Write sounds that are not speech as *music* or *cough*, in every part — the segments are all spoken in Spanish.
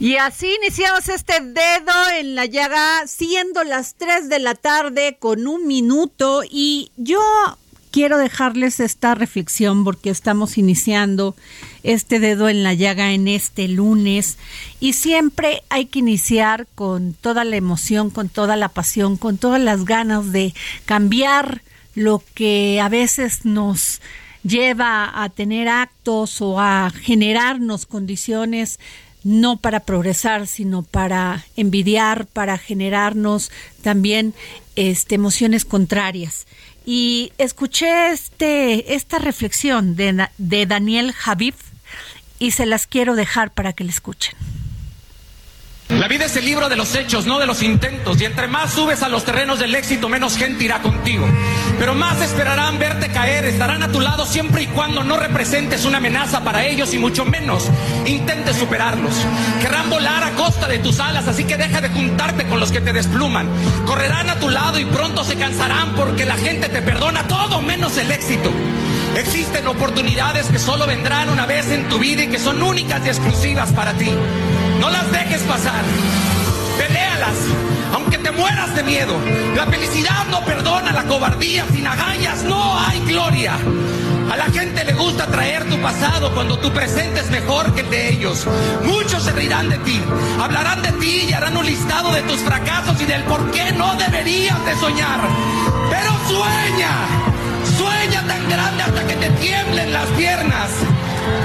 Y así iniciamos este dedo en la llaga, siendo las 3 de la tarde con un minuto. Y yo quiero dejarles esta reflexión porque estamos iniciando este dedo en la llaga en este lunes. Y siempre hay que iniciar con toda la emoción, con toda la pasión, con todas las ganas de cambiar lo que a veces nos lleva a tener actos o a generarnos condiciones no para progresar, sino para envidiar, para generarnos también este, emociones contrarias. Y escuché este, esta reflexión de, de Daniel Javif y se las quiero dejar para que la escuchen. La vida es el libro de los hechos, no de los intentos. Y entre más subes a los terrenos del éxito, menos gente irá contigo. Pero más esperarán verte caer, estarán a tu lado siempre y cuando no representes una amenaza para ellos y mucho menos intentes superarlos. Querrán volar a costa de tus alas, así que deja de juntarte con los que te despluman. Correrán a tu lado y pronto se cansarán porque la gente te perdona todo menos el éxito. Existen oportunidades que solo vendrán una vez en tu vida y que son únicas y exclusivas para ti. No las dejes pasar. Peléalas, aunque te mueras de miedo. La felicidad no perdona la cobardía. Sin agallas no hay gloria. A la gente le gusta traer tu pasado cuando tu presente es mejor que el de ellos. Muchos se reirán de ti, hablarán de ti y harán un listado de tus fracasos y del por qué no deberías de soñar. Pero sueña, sueña tan grande hasta que te tiemblen las piernas.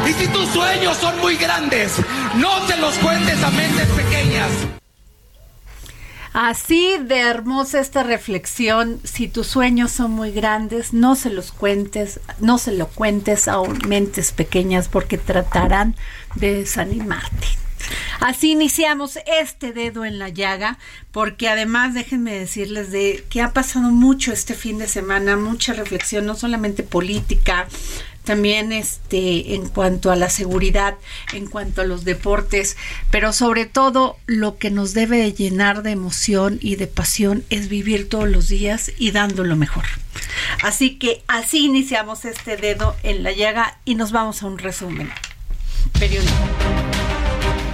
Y si tus sueños son muy grandes, no se los cuentes a mentes pequeñas. Así de hermosa esta reflexión, si tus sueños son muy grandes, no se los cuentes, no se lo cuentes a mentes pequeñas porque tratarán de desanimarte. Así iniciamos este dedo en la llaga, porque además déjenme decirles de que ha pasado mucho este fin de semana, mucha reflexión, no solamente política, también este en cuanto a la seguridad, en cuanto a los deportes, pero sobre todo lo que nos debe de llenar de emoción y de pasión es vivir todos los días y dando lo mejor. Así que así iniciamos este dedo en la llaga y nos vamos a un resumen periódico.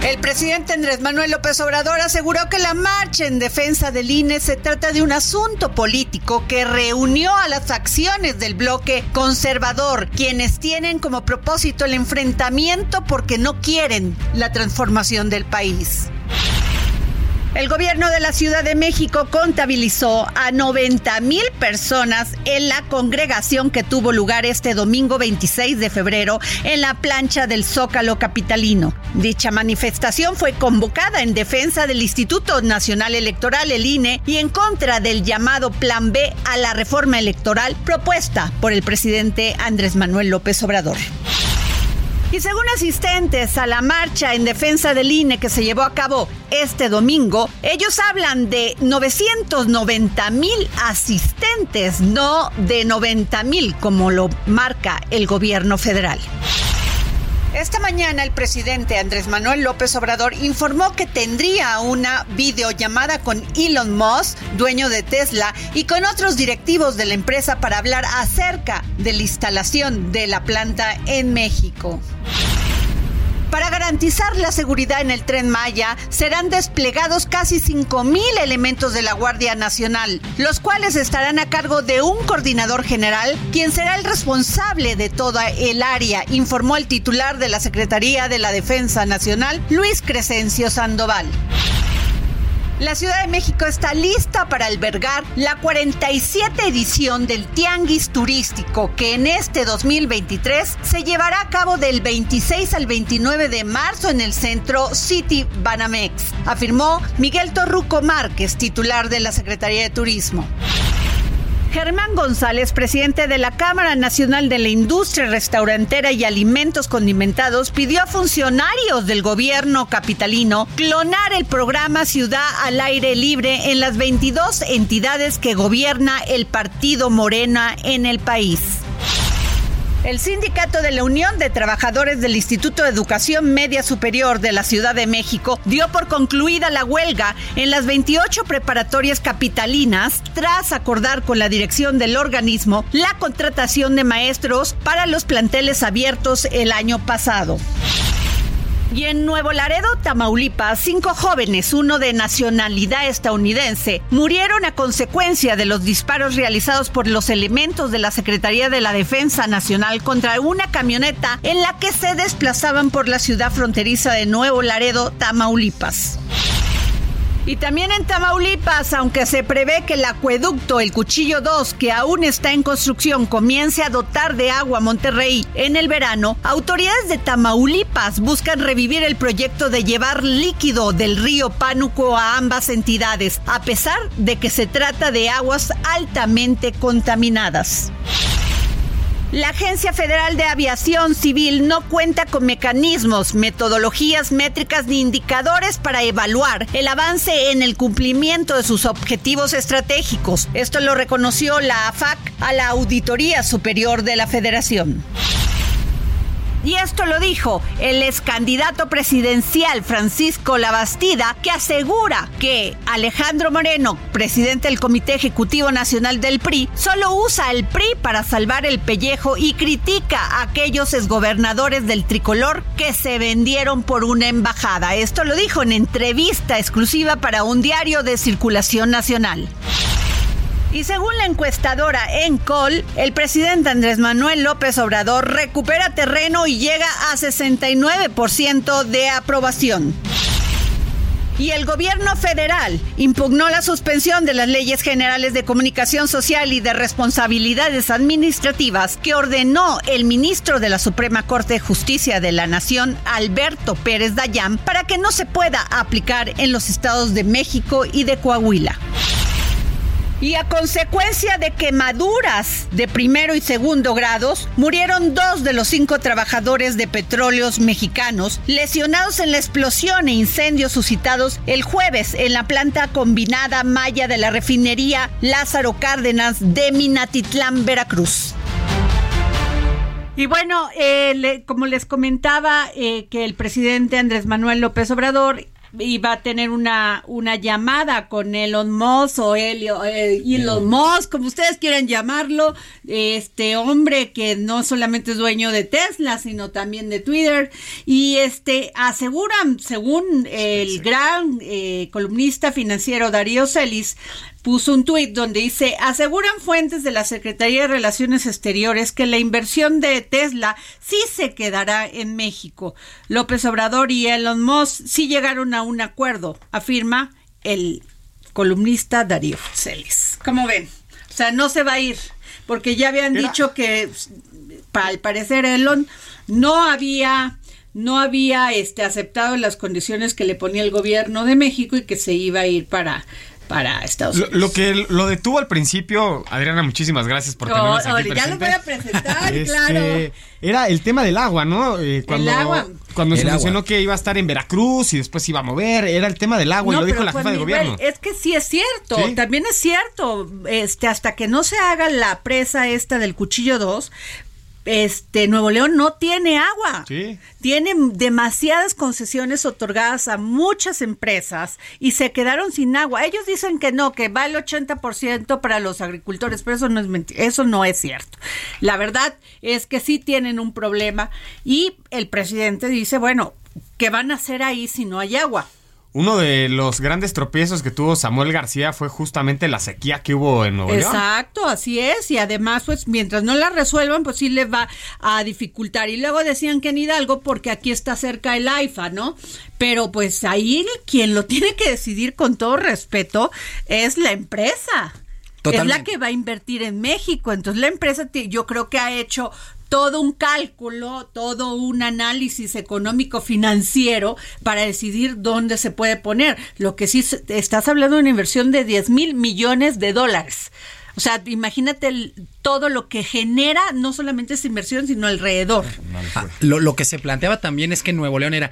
El presidente Andrés Manuel López Obrador aseguró que la marcha en defensa del INE se trata de un asunto político que reunió a las facciones del bloque conservador, quienes tienen como propósito el enfrentamiento porque no quieren la transformación del país. El gobierno de la Ciudad de México contabilizó a 90 mil personas en la congregación que tuvo lugar este domingo 26 de febrero en la plancha del Zócalo Capitalino. Dicha manifestación fue convocada en defensa del Instituto Nacional Electoral, el INE, y en contra del llamado Plan B a la reforma electoral propuesta por el presidente Andrés Manuel López Obrador. Y según asistentes a la marcha en defensa del INE que se llevó a cabo este domingo, ellos hablan de 990 mil asistentes, no de 90 mil como lo marca el gobierno federal. Esta mañana el presidente Andrés Manuel López Obrador informó que tendría una videollamada con Elon Musk, dueño de Tesla, y con otros directivos de la empresa para hablar acerca de la instalación de la planta en México. Para garantizar la seguridad en el tren Maya, serán desplegados casi 5.000 elementos de la Guardia Nacional, los cuales estarán a cargo de un coordinador general, quien será el responsable de toda el área, informó el titular de la Secretaría de la Defensa Nacional, Luis Crescencio Sandoval. La Ciudad de México está lista para albergar la 47 edición del Tianguis Turístico que en este 2023 se llevará a cabo del 26 al 29 de marzo en el centro City Banamex, afirmó Miguel Torruco Márquez, titular de la Secretaría de Turismo. Germán González, presidente de la Cámara Nacional de la Industria Restaurantera y Alimentos Condimentados, pidió a funcionarios del gobierno capitalino clonar el programa Ciudad al Aire Libre en las 22 entidades que gobierna el partido Morena en el país. El sindicato de la Unión de Trabajadores del Instituto de Educación Media Superior de la Ciudad de México dio por concluida la huelga en las 28 preparatorias capitalinas tras acordar con la dirección del organismo la contratación de maestros para los planteles abiertos el año pasado. Y en Nuevo Laredo, Tamaulipas, cinco jóvenes, uno de nacionalidad estadounidense, murieron a consecuencia de los disparos realizados por los elementos de la Secretaría de la Defensa Nacional contra una camioneta en la que se desplazaban por la ciudad fronteriza de Nuevo Laredo, Tamaulipas. Y también en Tamaulipas, aunque se prevé que el acueducto El Cuchillo 2, que aún está en construcción, comience a dotar de agua a Monterrey en el verano, autoridades de Tamaulipas buscan revivir el proyecto de llevar líquido del río Pánuco a ambas entidades, a pesar de que se trata de aguas altamente contaminadas. La Agencia Federal de Aviación Civil no cuenta con mecanismos, metodologías métricas ni indicadores para evaluar el avance en el cumplimiento de sus objetivos estratégicos. Esto lo reconoció la AFAC a la Auditoría Superior de la Federación. Y esto lo dijo el ex candidato presidencial Francisco Labastida, que asegura que Alejandro Moreno, presidente del Comité Ejecutivo Nacional del PRI, solo usa el PRI para salvar el pellejo y critica a aquellos exgobernadores del tricolor que se vendieron por una embajada. Esto lo dijo en entrevista exclusiva para un diario de circulación nacional. Y según la encuestadora Encol, el presidente Andrés Manuel López Obrador recupera terreno y llega a 69% de aprobación. Y el gobierno federal impugnó la suspensión de las leyes generales de comunicación social y de responsabilidades administrativas que ordenó el ministro de la Suprema Corte de Justicia de la Nación, Alberto Pérez Dayán, para que no se pueda aplicar en los estados de México y de Coahuila. Y a consecuencia de quemaduras de primero y segundo grados, murieron dos de los cinco trabajadores de petróleos mexicanos lesionados en la explosión e incendios suscitados el jueves en la planta combinada Maya de la refinería Lázaro Cárdenas de Minatitlán, Veracruz. Y bueno, eh, como les comentaba, eh, que el presidente Andrés Manuel López Obrador iba a tener una, una llamada con Elon Musk o Elio, eh, Elon Musk, como ustedes quieran llamarlo, este hombre que no solamente es dueño de Tesla, sino también de Twitter, y este aseguran, según el gran eh, columnista financiero Darío Celis, puso un tuit donde dice, aseguran fuentes de la Secretaría de Relaciones Exteriores que la inversión de Tesla sí se quedará en México. López Obrador y Elon Musk sí llegaron a un acuerdo, afirma el columnista Darío Celis. ¿Cómo ven? O sea, no se va a ir, porque ya habían dicho que al parecer Elon no había no había este aceptado las condiciones que le ponía el gobierno de México y que se iba a ir para para Estados Unidos. Lo, que lo detuvo al principio, Adriana, muchísimas gracias por tenernos aquí Ya lo voy a presentar, *laughs* este, claro. Era el tema del agua, ¿no? Eh, cuando, el agua. Cuando se mencionó que iba a estar en Veracruz y después iba a mover, era el tema del agua y lo dijo la jefa de gobierno. Es que sí es cierto, también es cierto, este hasta que no se haga la presa esta del Cuchillo 2, este Nuevo León no tiene agua. Sí. Tiene demasiadas concesiones otorgadas a muchas empresas y se quedaron sin agua. Ellos dicen que no, que va el 80% para los agricultores, pero eso no es eso no es cierto. La verdad es que sí tienen un problema y el presidente dice, bueno, ¿qué van a hacer ahí si no hay agua? Uno de los grandes tropiezos que tuvo Samuel García fue justamente la sequía que hubo en Nuevo León. Exacto, así es. Y además, pues mientras no la resuelvan, pues sí les va a dificultar. Y luego decían que en Hidalgo, porque aquí está cerca el AIFA, ¿no? Pero pues ahí quien lo *laughs* tiene que decidir con todo respeto es la empresa. Es la que va a invertir en México. Entonces la empresa yo creo que ha hecho todo un cálculo, todo un análisis económico financiero para decidir dónde se puede poner. Lo que sí estás hablando de una inversión de 10 mil millones de dólares. O sea, imagínate todo lo que genera no solamente esa inversión, sino alrededor. Ah, lo, lo que se planteaba también es que Nuevo León era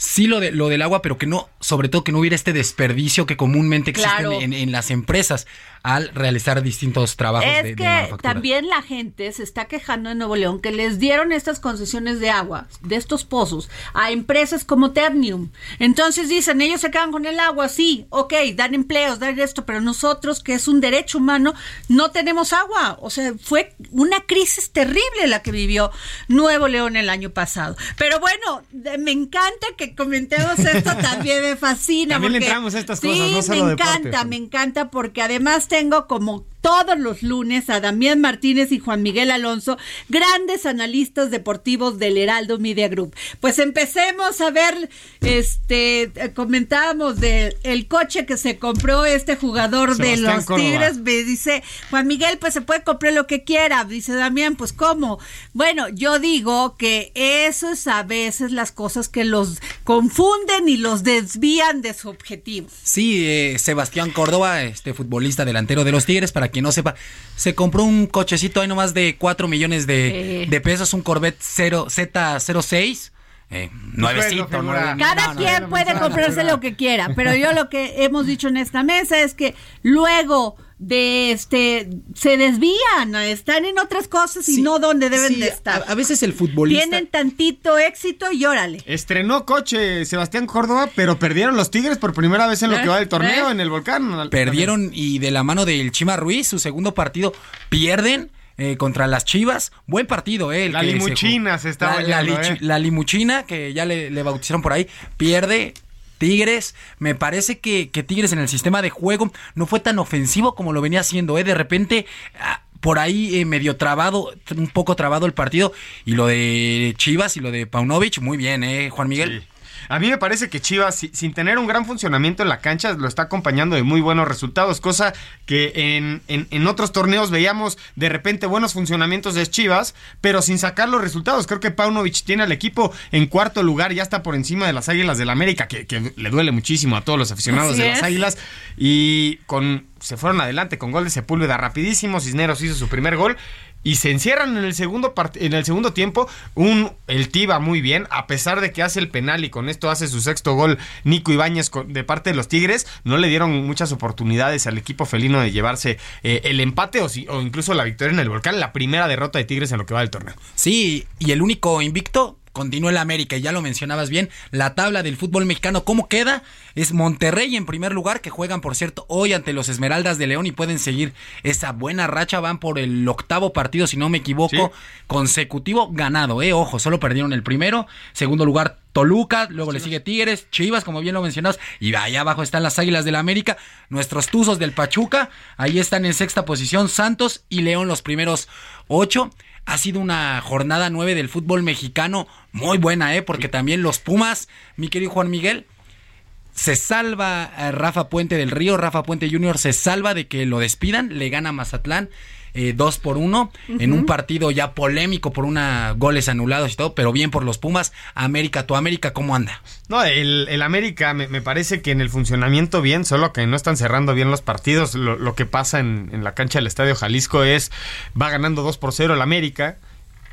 sí lo, de, lo del agua, pero que no, sobre todo que no hubiera este desperdicio que comúnmente existe en, las empresas al realizar distintos trabajos es de, que también la gente se está quejando en Nuevo León que les dieron estas concesiones de agua, de estos pozos, a empresas como Ternium. Entonces dicen, ellos se quedan con el agua, sí, ok, dan empleos, dan esto, pero nosotros, que es un derecho humano, no tenemos agua. O sea, fue una crisis terrible la que vivió Nuevo León el año pasado. Pero bueno, me encanta que comentemos esto, también me fascina. También le entramos a estas cosas, no me encanta, me encanta porque además tengo como todos los lunes a Damián Martínez y Juan Miguel Alonso, grandes analistas deportivos del Heraldo Media Group. Pues empecemos a ver, este, comentábamos del el coche que se compró este jugador de los Tigres, me dice Juan Miguel, pues se puede comprar lo que quiera, dice Damián, pues cómo. Bueno, yo digo que eso es a veces las cosas que los confunden y los desvían de su objetivo. Sí, eh, Sebastián Córdoba, este futbolista delantero de los Tigres, para quien no sepa, se compró un cochecito ahí nomás de 4 millones de, pesos, un Corvette 0, Z06. Eh, nuevecito, Cada quien puede comprarse lo que quiera, pero yo lo que hemos dicho en esta mesa es que luego de este se desvían, están en otras cosas y no donde deben de estar. A, veces el futbolista tienen tantito éxito y órale. Estrenó coche Sebastián Córdoba, pero perdieron los Tigres por primera vez en lo que va del torneo ¿Eh? en el Volcán. Perdieron y de la mano del Chima Ruiz, su segundo partido, pierden. Eh, contra las Chivas. Buen partido, eh. la limuchina se, está la, ¿eh? la, limuchina, que ya le, le, bautizaron por ahí, pierde. Tigres, me parece que, Tigres en el sistema de juego no fue tan ofensivo como lo venía haciendo, ¿eh? De repente ah, por ahí eh, medio trabado, un poco trabado el partido. Y lo de Chivas y lo de Paunovic, muy bien, ¿eh, Juan Miguel? A mí me parece que Chivas, sin tener un gran funcionamiento en la cancha, lo está acompañando de muy buenos resultados, cosa que en, en, otros torneos veíamos de repente buenos funcionamientos de Chivas, pero sin sacar los resultados. Creo que Paunovic tiene al equipo en cuarto lugar, ya está por encima de las Águilas del la América, que, le duele muchísimo a todos los aficionados de las Águilas, y con se fueron adelante con gol de Sepúlveda rapidísimo, Cisneros hizo su primer gol y se encierran en el segundo en el segundo tiempo. Un el Tiba muy bien a pesar de que hace el penal y con esto hace su sexto gol Nico Ibáñez de parte de los Tigres no le dieron muchas oportunidades al equipo felino de llevarse eh, el empate o, o incluso la victoria en el volcán la primera derrota de Tigres en lo que va del torneo. Sí y el único invicto continúa el América, y ya lo mencionabas bien, la tabla del fútbol mexicano, ¿cómo queda? Es Monterrey en primer lugar, que juegan, por cierto, hoy ante los Esmeraldas de León y pueden seguir esa buena racha, van por el octavo partido, si no me equivoco, consecutivo ganado, eh, ojo, solo perdieron el primero, segundo lugar Toluca, luego le sigue Tigres, Chivas, como bien lo mencionas, y allá abajo están las Águilas del la América, nuestros Tuzos del Pachuca, ahí están en sexta posición Santos y León los primeros ocho. Ha sido una jornada nueve del fútbol mexicano muy buena, ¿eh? Porque también los Pumas, mi querido Juan Miguel, se salva a Rafa Puente del Río, Rafa Puente Jr. se salva de que lo despidan, le gana Mazatlán eh, dos por uno en un partido ya polémico por una goles anulados y todo, pero bien por los Pumas. América, tu América, ¿cómo anda? No, el, el América me, parece que en el funcionamiento bien, solo que no están cerrando bien los partidos. Lo, que pasa en, en, la cancha del Estadio Jalisco es, va ganando 2 por 0 el América.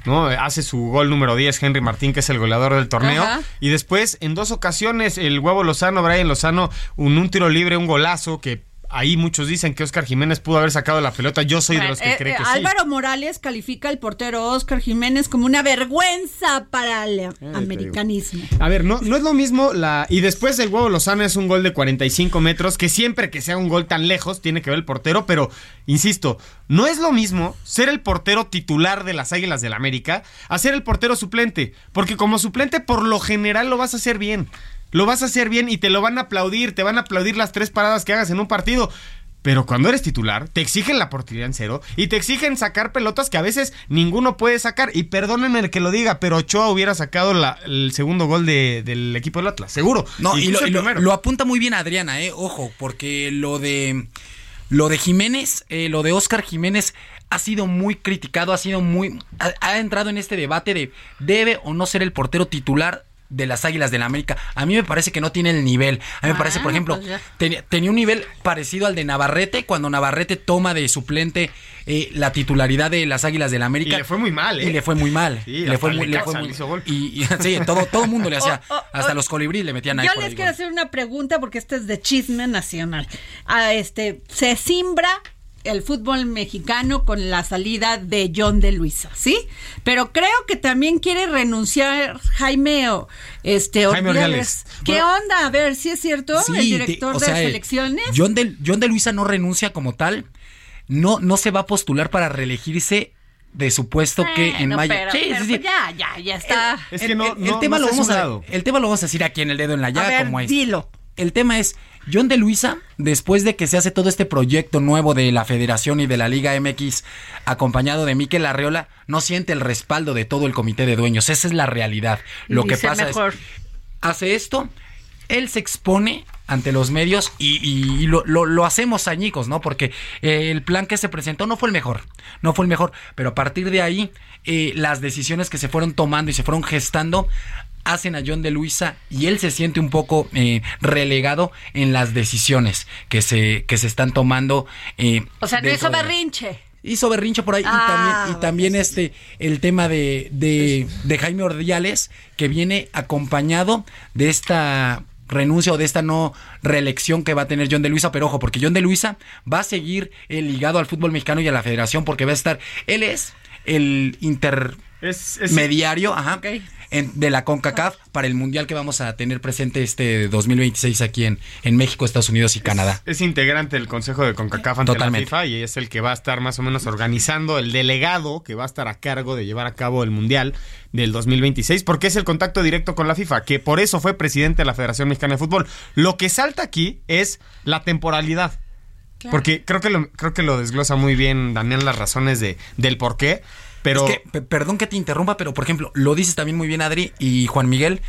¿no? Hace su gol número 10 Henry Martín, que es el goleador del torneo. Y después, en dos ocasiones, el huevo Lozano, Brian Lozano, un, un tiro libre, un golazo que ahí muchos dicen que Oscar Jiménez pudo haber sacado la pelota. Yo soy de los que Eh, cree eh, que sí. Álvaro Morales califica al portero Oscar Jiménez como una vergüenza para el americanismo. A ver, no, no es lo mismo la. Y después el huevo Lozano es un gol de 45 metros, que siempre que sea un gol tan lejos tiene que ver el portero, pero insisto, no es lo mismo ser el portero titular de las Águilas del América a ser el portero suplente. Porque como suplente, por lo general lo vas a hacer bien. Lo vas a hacer bien y te lo van a aplaudir, te van a aplaudir las tres paradas que hagas en un partido. Pero cuando eres titular, te exigen la portería en cero y te exigen sacar pelotas que a veces ninguno puede sacar. Y perdónenme el que lo diga, pero Ochoa hubiera sacado la- el segundo gol de- del equipo del Atlas, seguro. No, y, lo, y lo- primero. lo apunta muy bien Adriana, eh, ojo, porque lo de lo de Jiménez, eh, lo de Oscar Jiménez ha sido muy criticado, ha sido muy ha, ha entrado en este debate de debe o no ser el portero titular de las Águilas del la América. A mí me parece que no tiene el nivel. A mí me parece, por Ah, ejemplo, pues tenía, tenía un nivel parecido al de Navarrete cuando Navarrete toma de suplente eh, la titularidad de las Águilas del la América. Y le fue muy mal, ¿eh? Y le fue muy mal. Sí, le fue muy, le fue muy- gol. Y, y- sí, todo todo el mundo le *laughs* hacía Oh, oh, hasta oh. los colibríes le metían ahí Yo les quiero gol. hacer una pregunta porque este es de chisme nacional. Ah, este, se simbra el fútbol mexicano con la salida de John de Luisa, ¿sí? Pero creo que también quiere renunciar Jaime o este Jaime. Ordiales. ¿Qué Bueno, onda? A ver, si es cierto, Sí, el director o de sea, eh, selecciones. John de, John de Luisa no renuncia como tal. No, no se va a postular para reelegirse de su puesto que en mayo. pero- Sí, pero sí, sí. pues ya, ya, ya está. Es El- que no, el, el no- tema no lo vamos a, el tema lo vamos a decir aquí en el dedo en la llaga como es. dilo. El tema es John de Luisa, después de que se hace todo este proyecto nuevo de la Federación y de la Liga MX, acompañado de Miquel Arreola, no siente el respaldo de todo el comité de dueños. Esa es la realidad. Lo que pasa mejor. es hace esto, él se expone ante los medios y, y- y lo, lo- lo hacemos añicos, ¿no? Porque eh, el plan que se presentó no fue el mejor, no fue el mejor, pero a partir de ahí eh, las decisiones que se fueron tomando y se fueron gestando hacen a John de Luisa y él se siente un poco eh, relegado en las decisiones que se, que se están tomando. eh, O sea, no hizo berrinche. hizo berrinche por ahí Ah, y también, y también este el tema de, de, de Jaime Ordiales que viene acompañado de esta renuncia o de esta no reelección que va a tener John de Luisa, pero ojo, porque John de Luisa va a seguir eh, ligado al fútbol mexicano y a la federación porque va a estar, él es el Es, es- intermediario ajá, Ok. en- de la CONCACAF para el mundial que vamos a tener presente este 2026 aquí en, en México, Estados Unidos y Canadá. Es integrante del Consejo de CONCACAF ante Totalmente. la FIFA y es el que va a estar más o menos organizando el delegado que va a estar a cargo de llevar a cabo el Mundial del 2026 porque es el contacto directo con la FIFA, que por eso fue presidente de la Federación Mexicana de Fútbol. Lo que salta aquí es la temporalidad. Porque creo que lo, creo que lo desglosa muy bien Damián las razones de, del por qué, pero Es que, pe- perdón que te interrumpa, pero por ejemplo, lo dices también muy bien Adri y Juan Miguel.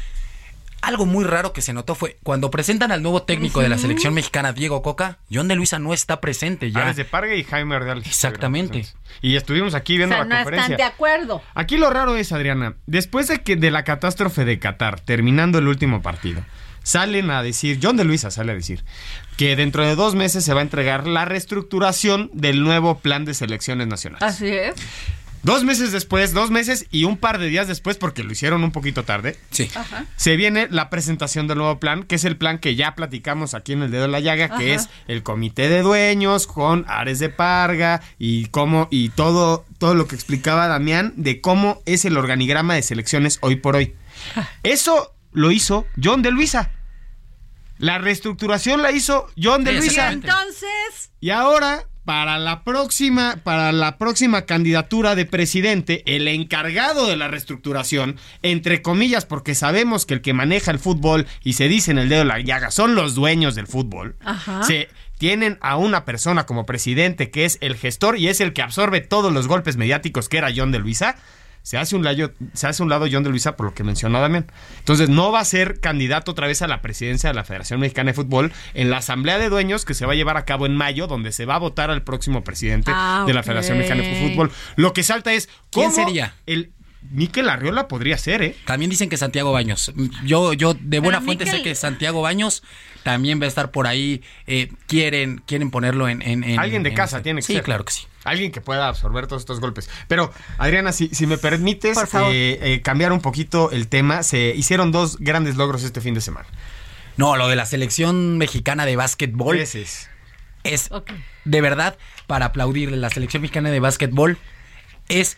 Algo muy raro que se notó fue cuando presentan al nuevo técnico de la selección mexicana, Diego Coca, John de Luisa no está presente ya. Ares de Parga y Jaime Ordiales. Exactamente. Y estuvimos aquí O viendo sea, la no conferencia. están de acuerdo. Aquí lo raro es, Adriana, después de que de la catástrofe de Qatar, terminando el último partido, salen a decir, John de Luisa sale a decir, que dentro de dos meses se va a entregar la reestructuración del nuevo plan de selecciones nacionales. Así es. Dos meses después, dos meses y un par de días después, porque lo hicieron un poquito tarde, Sí. se viene la presentación del nuevo plan, que es el plan que ya platicamos aquí en el dedo de la llaga, que es el comité de dueños con Ares de Parga y cómo y todo todo lo que explicaba Damián de cómo es el organigrama de selecciones hoy por hoy. Eso lo hizo John de Luisa. La reestructuración la hizo John de Sí, Luisa. exactamente. Entonces, Y ahora, para la próxima, para la próxima candidatura de presidente, el encargado de la reestructuración, entre comillas, porque sabemos que el que maneja el fútbol y se dice en el dedo de la llaga son los dueños del fútbol. Ajá. Se tienen a una persona como presidente que es el gestor y es el que absorbe todos los golpes mediáticos que era John de Luisa. Se hace, un lado, se hace un lado John de Luisa por lo que mencionó Damián. Entonces no va a ser candidato otra vez a la presidencia de la Federación Mexicana de Fútbol en la Asamblea de Dueños que se va a llevar a cabo en mayo, donde se va a votar al próximo presidente Ah, de la. Federación Mexicana de Fútbol. Lo que salta es ¿Quién ¿cómo sería? El Miquel Arriola podría ser, ¿eh? También dicen que Santiago Baños. Yo, yo de buena Pero, fuente sé que Santiago Baños también va a estar por ahí. eh, quieren, quieren ponerlo en, en- en- Alguien de en casa este- tiene que sí, ser. claro que sí. Alguien que pueda absorber todos estos golpes. Pero, Adriana, si, si me permites eh, eh, cambiar un poquito el tema, se hicieron dos grandes logros este fin de semana. No, lo de la selección mexicana de básquetbol. Veces. es de verdad para aplaudirle. La selección mexicana de básquetbol es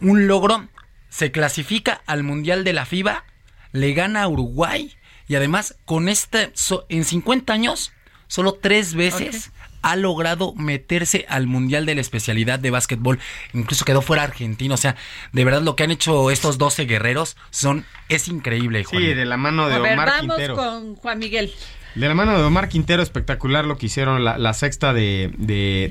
un logro. Se clasifica al Mundial de la FIBA, le gana a Uruguay y además con este, en 50 años, solo tres veces ha logrado meterse al Mundial de la especialidad de básquetbol. Incluso quedó fuera argentino. O sea, de verdad lo que han hecho estos 12 guerreros son es increíble. Juan. Sí, de la mano de a Omar vamos con Juan Miguel. De la mano de Omar Quintero, espectacular lo que hicieron la, sexta de,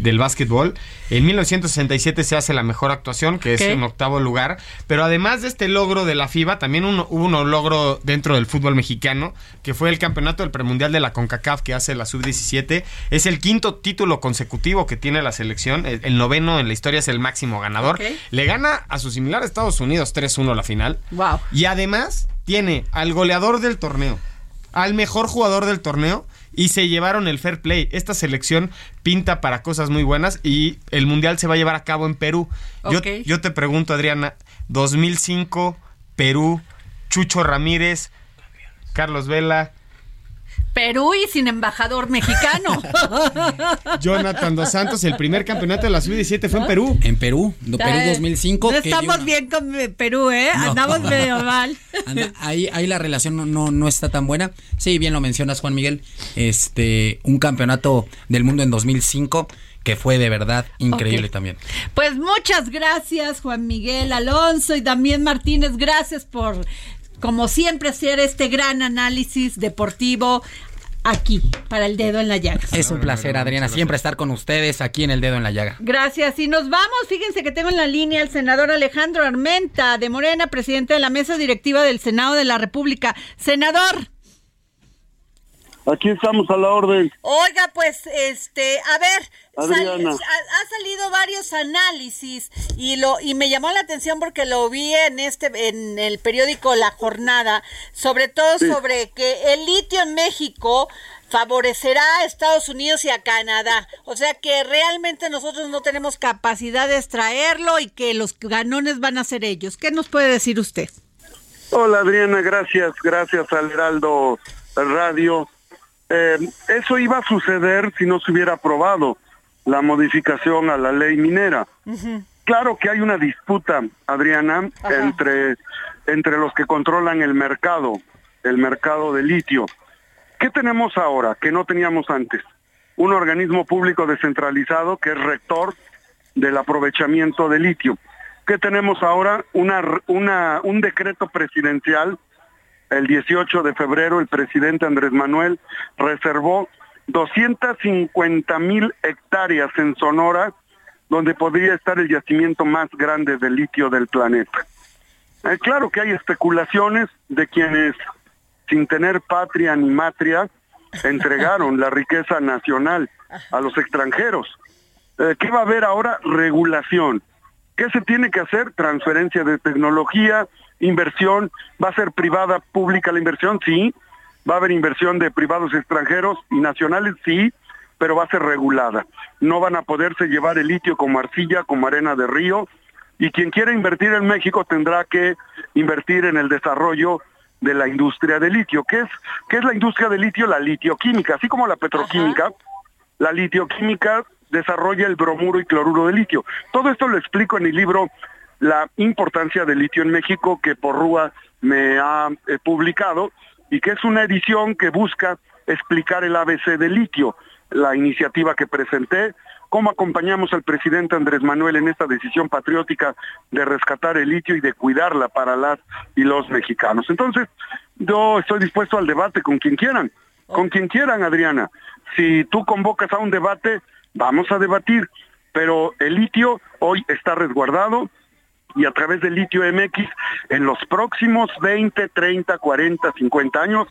del básquetbol. En 1967 se hace la mejor actuación, que es en octavo lugar. Pero además de este logro de la FIBA, también hubo un logro dentro del fútbol mexicano, que fue el campeonato del premundial de la CONCACAF que hace la sub-17. Es el quinto título consecutivo que tiene la selección. El, noveno en la historia es el máximo ganador. Le gana a su similar Estados Unidos 3-1 la final. Wow. Y además tiene al goleador del torneo al mejor jugador del torneo y se llevaron el fair play. Esta selección pinta para cosas muy buenas y el mundial se va a llevar a cabo en Perú. Yo, yo te pregunto, Adriana, 2005, Perú, Chucho Ramírez, Carlos Vela, Perú y sin embajador mexicano. *laughs* Jonathan Dos Santos, el primer campeonato de la sub-17 fue en Perú. En Perú, Perú 2005. No estamos bien con Perú, ¿eh? Andamos *laughs* medio mal. ahí, ahí la relación no, no, está tan buena. Sí, bien lo mencionas, Juan Miguel. Este, un campeonato del mundo en 2005 que fue de verdad increíble también. Pues muchas gracias Juan Miguel Alonso y también Martínez, gracias por como siempre, hacer este gran análisis deportivo aquí, para el dedo en la llaga. Es un placer, Adriana, siempre estar con ustedes aquí en el dedo en la llaga. Gracias. Y nos vamos. Fíjense que tengo en la línea al senador Alejandro Armenta de Morena, presidente de la mesa directiva del Senado de la República. Senador. Aquí estamos a la orden. Oiga, pues, este, a ver, ha, salido varios análisis y lo y me llamó la atención porque lo vi en este en el periódico La Jornada, sobre todo sobre que el litio en México favorecerá a Estados Unidos y a Canadá. O sea que realmente nosotros no tenemos capacidad de extraerlo y que los ganones van a ser ellos. ¿Qué nos puede decir usted? Hola Adriana, gracias, gracias al Heraldo Radio. Eh, eso iba a suceder si no se hubiera aprobado la modificación a la ley minera. Claro que hay una disputa, Adriana, entre, entre los que controlan el mercado, el mercado de litio. ¿Qué tenemos ahora que no teníamos antes? Un organismo público descentralizado que es rector del aprovechamiento de litio. ¿Qué tenemos ahora? Una, una, un decreto presidencial el 18 de febrero el presidente Andrés Manuel reservó 250 mil hectáreas en Sonora, donde podría estar el yacimiento más grande de litio del planeta. Eh, claro que hay especulaciones de quienes, sin tener patria ni matria, *laughs* entregaron la riqueza nacional a los extranjeros. Eh, ¿Qué va a haber ahora? Regulación. ¿Qué se tiene que hacer? Transferencia de tecnología, inversión, va a ser privada, pública la inversión, sí, va a haber inversión de privados extranjeros y nacionales, sí, pero va a ser regulada. No van a poderse llevar el litio como arcilla, como arena de río, y quien quiera invertir en México tendrá que invertir en el desarrollo de la industria de litio. ¿Qué es, qué es la industria de litio? La litioquímica, así como la petroquímica, la litioquímica desarrolla el bromuro y cloruro de litio. Todo esto lo explico en el libro la importancia del litio en México que Porrúa me ha eh, publicado y que es una edición que busca explicar el ABC del litio, la iniciativa que presenté, cómo acompañamos al presidente Andrés Manuel en esta decisión patriótica de rescatar el litio y de cuidarla para las y los mexicanos. Entonces, yo estoy dispuesto al debate con quien quieran, con quien quieran, Adriana. Si tú convocas a un debate, vamos a debatir, pero el litio hoy está resguardado, y a través del litio MX en los próximos 20, 30, 40, 50 años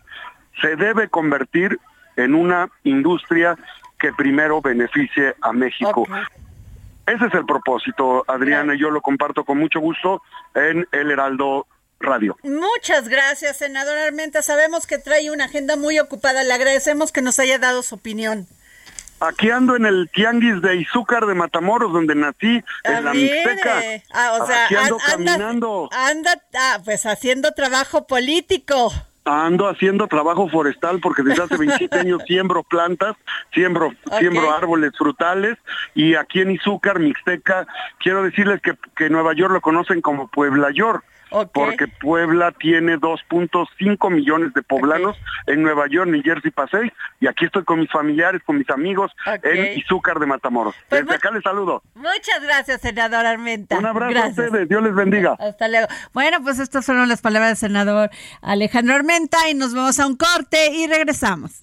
se debe convertir en una industria que primero beneficie a México. Ese es el propósito, Adriana, y yo lo comparto con mucho gusto en El Heraldo Radio. Muchas gracias, senador Armenta. Sabemos que trae una agenda muy ocupada. Le agradecemos que nos haya dado su opinión. Aquí ando en el tianguis de Izúcar de Matamoros, donde nací, en ah, la Mixteca. Ah, o sea, Aquí ando caminando. Anda, ah, pues haciendo trabajo político. Ando haciendo trabajo forestal porque desde hace 27 *laughs* años siembro plantas, siembro, siembro árboles frutales y aquí en Izúcar, Mixteca, quiero decirles que, que Nueva York lo conocen como Puebla York porque Puebla tiene 2.5 millones de poblanos en Nueva York, New Jersey, Pasay, y aquí estoy con mis familiares, con mis amigos en Izúcar de Matamoros. Pues Desde acá les saludo. Muchas gracias, senador Armenta. Un abrazo a ustedes, Dios les bendiga. Hasta luego. Bueno, pues estas fueron las palabras del senador Alejandro Armenta y nos vamos a un corte y regresamos.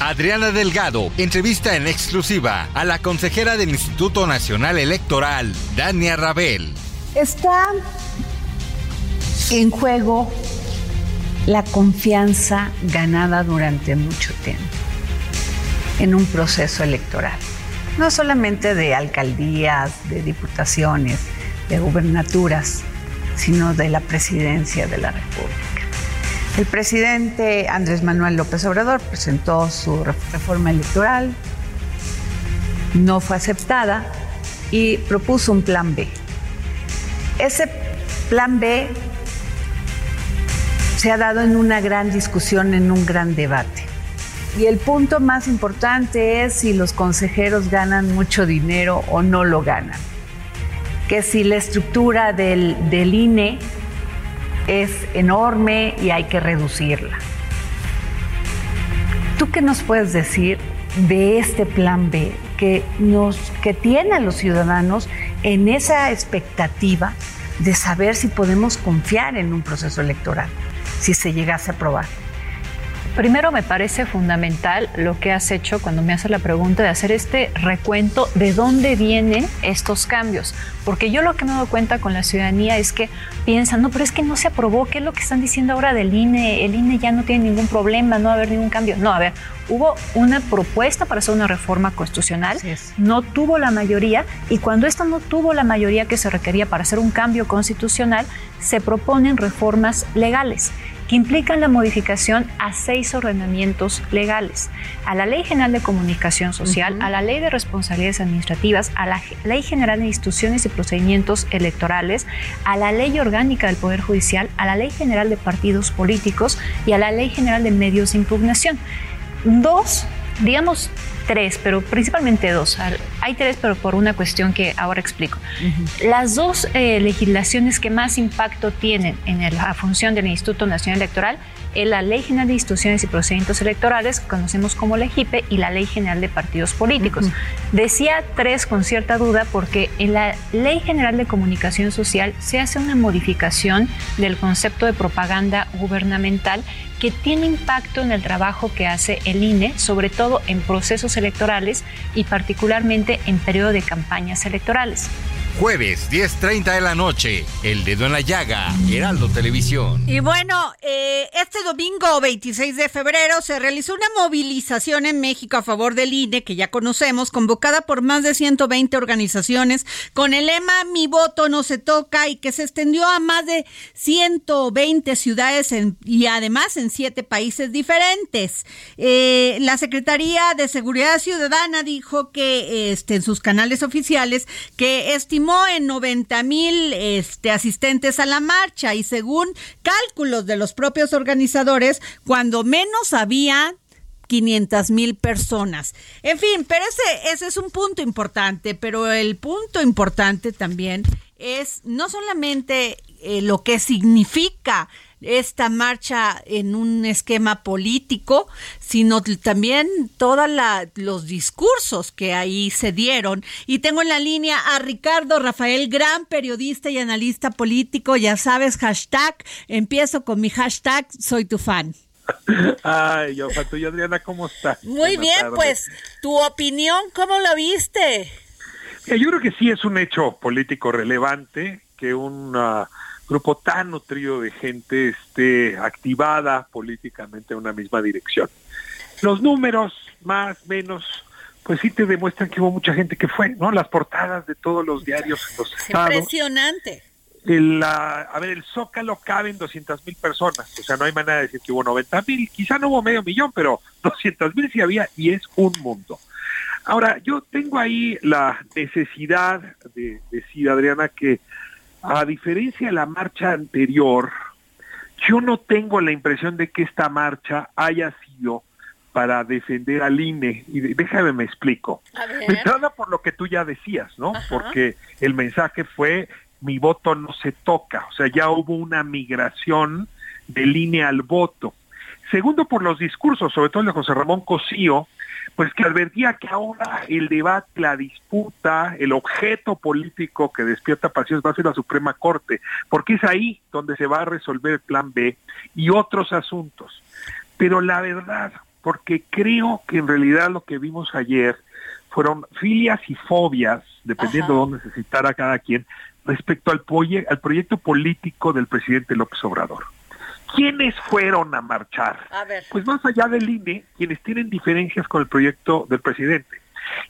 Adriana Delgado entrevista en exclusiva a la consejera del Instituto Nacional Electoral, Dania Rabel. Está en juego la confianza ganada durante mucho tiempo en un proceso electoral. No solamente de alcaldías, de diputaciones, de gubernaturas, sino de la presidencia de la República. El presidente Andrés Manuel López Obrador presentó su reforma electoral, no fue aceptada y propuso un plan B. Ese plan B se ha dado en una gran discusión, en un gran debate. Y el punto más importante es si los consejeros ganan mucho dinero o no lo ganan. Que si la estructura del, del INE es enorme y hay que reducirla. ¿Tú qué nos puedes decir de este plan B que, nos, que tiene a los ciudadanos en esa expectativa de saber si podemos confiar en un proceso electoral, si se llegase a aprobar? Primero me parece fundamental lo que has hecho cuando me haces la pregunta de hacer este recuento de dónde vienen estos cambios. Porque yo lo que me doy cuenta con la ciudadanía es que piensan, no, pero es que no se aprobó, ¿qué es lo que están diciendo ahora del INE? El INE ya no tiene ningún problema, no va a haber ningún cambio. No, a ver, hubo una propuesta para hacer una reforma constitucional, no tuvo la mayoría y cuando esta no tuvo la mayoría que se requería para hacer un cambio constitucional, se proponen reformas legales que implican la modificación a seis ordenamientos legales, a la Ley General de Comunicación Social, a la Ley de Responsabilidades Administrativas, a la Ley General de Instituciones y Procedimientos Electorales, a la Ley Orgánica del Poder Judicial, a la Ley General de Partidos Políticos y a la Ley General de Medios de Impugnación. Dos, digamos, tres, pero principalmente dos. Hay tres, pero por una cuestión que ahora explico. Las dos eh, legislaciones que más impacto tienen en la función del Instituto Nacional Electoral es la Ley General de Instituciones y Procedimientos Electorales, que conocemos como LEGIPE, y la Ley General de Partidos Políticos. Decía tres con cierta duda porque en la Ley General de Comunicación Social se hace una modificación del concepto de propaganda gubernamental que tiene impacto en el trabajo que hace el INE, sobre todo en procesos electorales y particularmente en periodo de campañas electorales. Jueves, 10.30 de la noche, El Dedo en la Llaga, Heraldo Televisión. Y bueno, eh, este domingo 26 de febrero se realizó una movilización en México a favor del INE, que ya conocemos, convocada por más de 120 organizaciones, con el lema Mi voto no se toca y que se extendió a más de 120 ciudades y además en siete países diferentes. Eh, la Secretaría de Seguridad Ciudadana dijo que este, en sus canales oficiales que estimó en 90 mil este, asistentes a la marcha y según cálculos de los propios organizadores, cuando menos había 500 mil personas. En fin, pero ese, ese es un punto importante, pero el punto importante también es no solamente eh, lo que significa esta marcha en un esquema político, sino también todos los discursos que ahí se dieron. Y tengo en la línea a Ricardo Rafael, gran periodista y analista político, ya sabes, hashtag, empiezo con mi hashtag, soy tu fan. *laughs* Ay, yo, y Adriana, ¿cómo estás? Muy bien, pues, tu opinión, ¿cómo la viste? Yo creo que sí es un hecho político relevante que una grupo tan nutrido de gente esté activada políticamente en una misma dirección. Los números, más, menos, pues sí te demuestran que hubo mucha gente que fue, ¿no? Las portadas de todos los diarios en los estados. Impresionante. El, a ver, el Zócalo cabe en 200 mil personas, o sea, no hay manera de decir que hubo 90 mil, quizá no hubo medio millón, pero *laughs* 200 mil sí había y es un mundo. Ahora, yo tengo ahí la necesidad de decir, Adriana, que a diferencia de la marcha anterior, yo no tengo la impresión de que esta marcha haya sido para defender al INE. Y déjame me explico. Entrada por lo que tú ya decías, ¿no? Porque el mensaje fue mi voto no se toca. O sea, ya hubo una migración del INE al voto. Segundo, por los discursos, sobre todo el de José Ramón Cosío, pues que advertía que ahora el debate, la disputa, el objeto político que despierta pasiones va a ser la Suprema Corte, porque es ahí donde se va a resolver el plan B y otros asuntos. Pero la verdad, porque creo que en realidad lo que vimos ayer fueron filias y fobias, dependiendo de dónde se citara cada quien, respecto al, al proyecto político del presidente López Obrador. ¿Quiénes fueron a marchar? Pues más allá del INE, quienes tienen diferencias con el proyecto del presidente.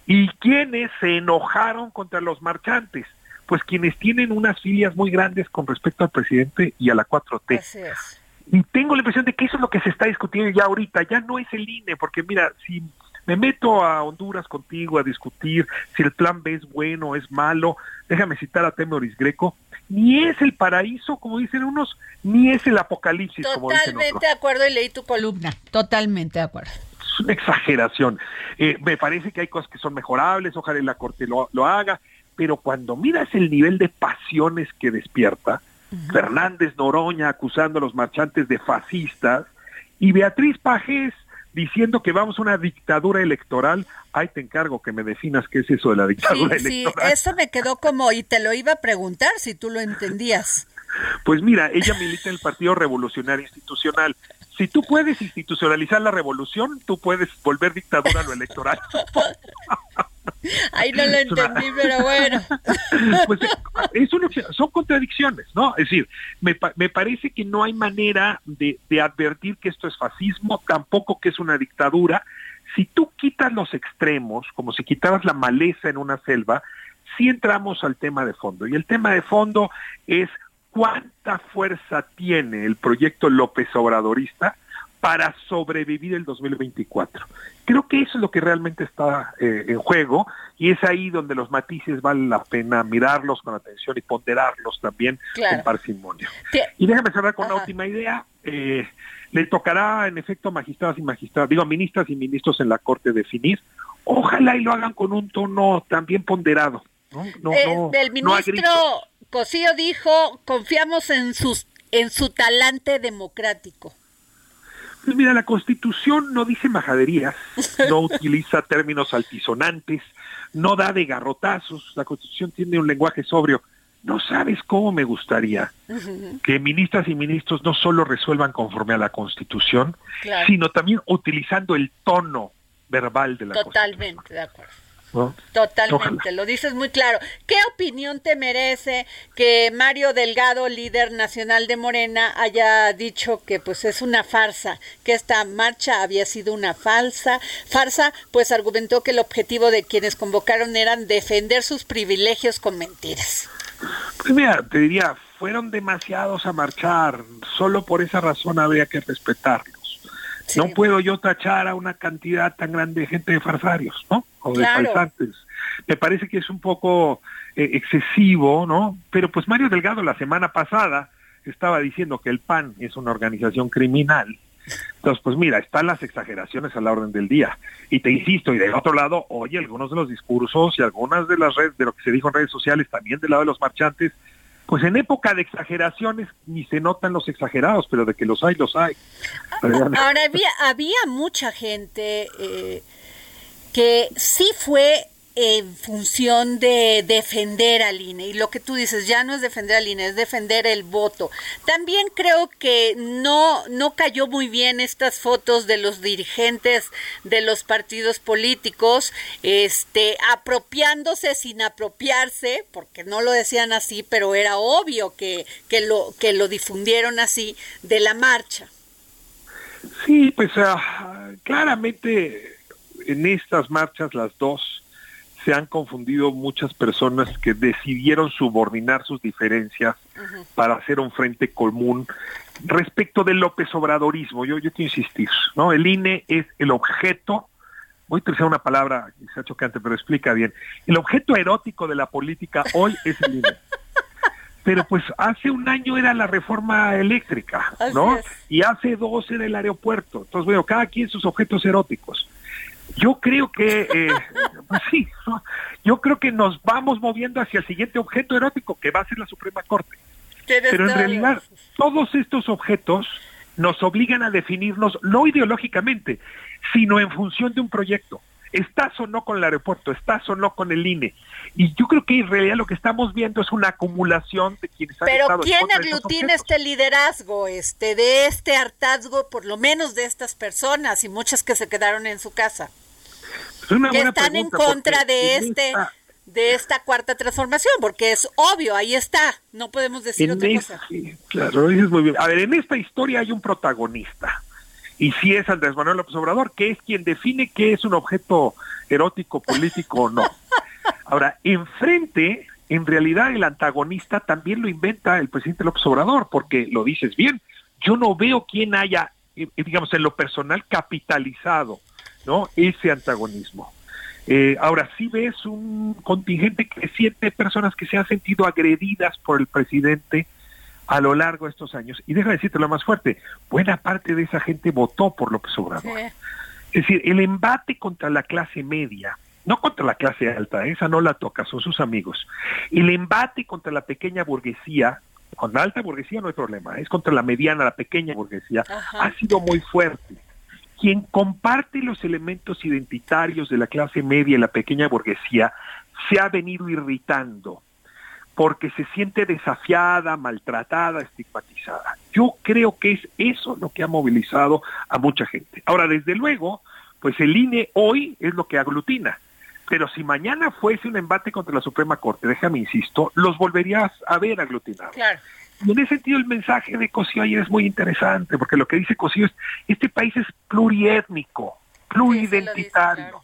¿Y quienes se enojaron contra los marchantes? Pues quienes tienen unas filias muy grandes con respecto al presidente y a la 4T. Así es. Y tengo la impresión de que eso es lo que se está discutiendo ya ahorita, ya no es el INE, porque mira, si me meto a Honduras contigo a discutir si el plan B es bueno o es malo, déjame citar a Temoris Greco, ni es el paraíso, como dicen unos, ni es el apocalipsis, como dicen otros. Totalmente de acuerdo y leí tu columna, totalmente de acuerdo. Es una exageración. Eh, me parece que hay cosas que son mejorables, ojalá la Corte lo, haga, pero cuando miras el nivel de pasiones que despierta, Fernández Noroña acusando a los marchantes de fascistas y Beatriz Pajés diciendo que vamos a una dictadura electoral, ahí te encargo que me definas qué es eso de la dictadura electoral. Sí, eso me quedó como, y te lo iba a preguntar si tú lo entendías. Pues mira, ella milita en el Partido Revolucionario Institucional. Si tú puedes institucionalizar la revolución, tú puedes volver dictadura a lo electoral. *laughs* *laughs* Ahí no lo entendí, pero bueno. *laughs* Pues es son contradicciones, ¿no? Es decir, me, me parece que no hay manera de, de advertir que esto es fascismo, tampoco que es una dictadura. Si tú quitas los extremos, como si quitaras la maleza en una selva, sí entramos al tema de fondo. Y el tema de fondo es cuánta fuerza tiene el proyecto López Obradorista para sobrevivir el 2024. Creo que eso es lo que realmente está eh, en juego y es ahí donde los matices vale la pena mirarlos con atención y ponderarlos también con parsimonia. Y déjame cerrar con una última idea. Eh, le tocará en efecto a magistrados y magistradas, digo a ministras y ministros en la Corte definir. Ojalá y lo hagan con un tono también ponderado. ¿no? No, eh, el ministro Cosío dijo, confiamos en, sus, en su talante democrático. Pues mira, la Constitución no dice majaderías, no *laughs* utiliza términos altisonantes, no da de garrotazos, la Constitución tiene un lenguaje sobrio. No sabes cómo me gustaría que ministras y ministros no solo resuelvan conforme a la Constitución, sino también utilizando el tono verbal de la Constitución. Totalmente de acuerdo. Totalmente, lo dices muy claro. ¿Qué opinión te merece que Mario Delgado, líder nacional de Morena, haya dicho que pues es una farsa, que esta marcha había sido una falsa farsa, pues argumentó que el objetivo de quienes convocaron eran defender sus privilegios con mentiras? Pues mira, te diría, fueron demasiados a marchar, solo por esa razón habría que No puedo yo tachar a una cantidad tan grande de gente de farsarios, ¿no? O de falsantes. Me parece que es un poco eh, excesivo, ¿no? Pero pues Mario Delgado la semana pasada estaba diciendo que el PAN es una organización criminal. Entonces, pues mira, están las exageraciones a la orden del día. Y te insisto, y del otro lado, oye, algunos de los discursos y algunas de las redes, de lo que se dijo en redes sociales, también del lado de los marchantes, pues en época de exageraciones ni se notan los exagerados, pero de que los hay, los hay. Ahora había, había mucha gente eh, que sí fue en función de defender al INE. Y lo que tú dices, ya no es defender al INE, es defender el voto. También creo que no, no cayó muy bien estas fotos de los dirigentes de los partidos políticos, este, apropiándose sin apropiarse, porque no lo decían así, pero era obvio que, que, lo, que lo difundieron así, de la marcha. Sí, pues ah, claramente en estas marchas las dos se han confundido muchas personas que decidieron subordinar sus diferencias para hacer un frente común respecto del López Obradorismo. Yo, yo quiero insistir, ¿no? El INE es el objeto, voy a utilizar una palabra que sea chocante, pero explica bien. El objeto erótico de la política hoy es el INE. *laughs* pero pues hace un año era la reforma eléctrica, ¿no? Y hace dos era el aeropuerto. Entonces, bueno, cada quien sus objetos eróticos. Yo creo que, eh, pues sí, yo creo que nos vamos moviendo hacia el siguiente objeto erótico que va a ser la Suprema Corte. Pero en realidad todos estos objetos nos obligan a definirnos no ideológicamente, sino en función de un proyecto. Estás o no con el aeropuerto, estás o no con el INE. Y yo creo que en realidad lo que estamos viendo es una acumulación de quienes han Pero ¿quién aglutina este liderazgo, este, de este hartazgo, por lo menos de estas personas y muchas que se quedaron en su casa? que están en contra de este de esta cuarta transformación, porque es obvio, ahí está, no podemos decir otra cosa. claro, dices muy bien. A ver, en esta historia hay un protagonista, y si es Andrés Manuel López Obrador, que es quien define qué es un objeto erótico, político o no. Ahora, enfrente, en realidad el antagonista también lo inventa el presidente López Obrador, porque lo dices bien, yo no veo quién haya, eh, digamos, en lo personal capitalizado ¿no? Ese antagonismo. Eh, ahora sí ves un contingente creciente de personas que se han sentido agredidas por el presidente a lo largo de estos años. Y deja decirte lo más fuerte, buena parte de esa gente votó por López Obrador. Es decir, el embate contra la clase media, no contra la clase alta, esa no la toca, son sus amigos. El embate contra la pequeña burguesía, con la alta burguesía no hay problema, es contra la mediana, la pequeña burguesía, ha sido muy fuerte quien comparte los elementos identitarios de la clase media y la pequeña burguesía se ha venido irritando porque se siente desafiada, maltratada, estigmatizada. Yo creo que es eso lo que ha movilizado a mucha gente. Ahora, desde luego, pues el INE hoy es lo que aglutina, pero si mañana fuese un embate contra la Suprema Corte, déjame insisto, los volverías a ver aglutinados. Claro. Y en ese sentido el mensaje de Cosío ayer es muy interesante, porque lo que dice Cosío es, este país es pluriétnico, pluridentitario.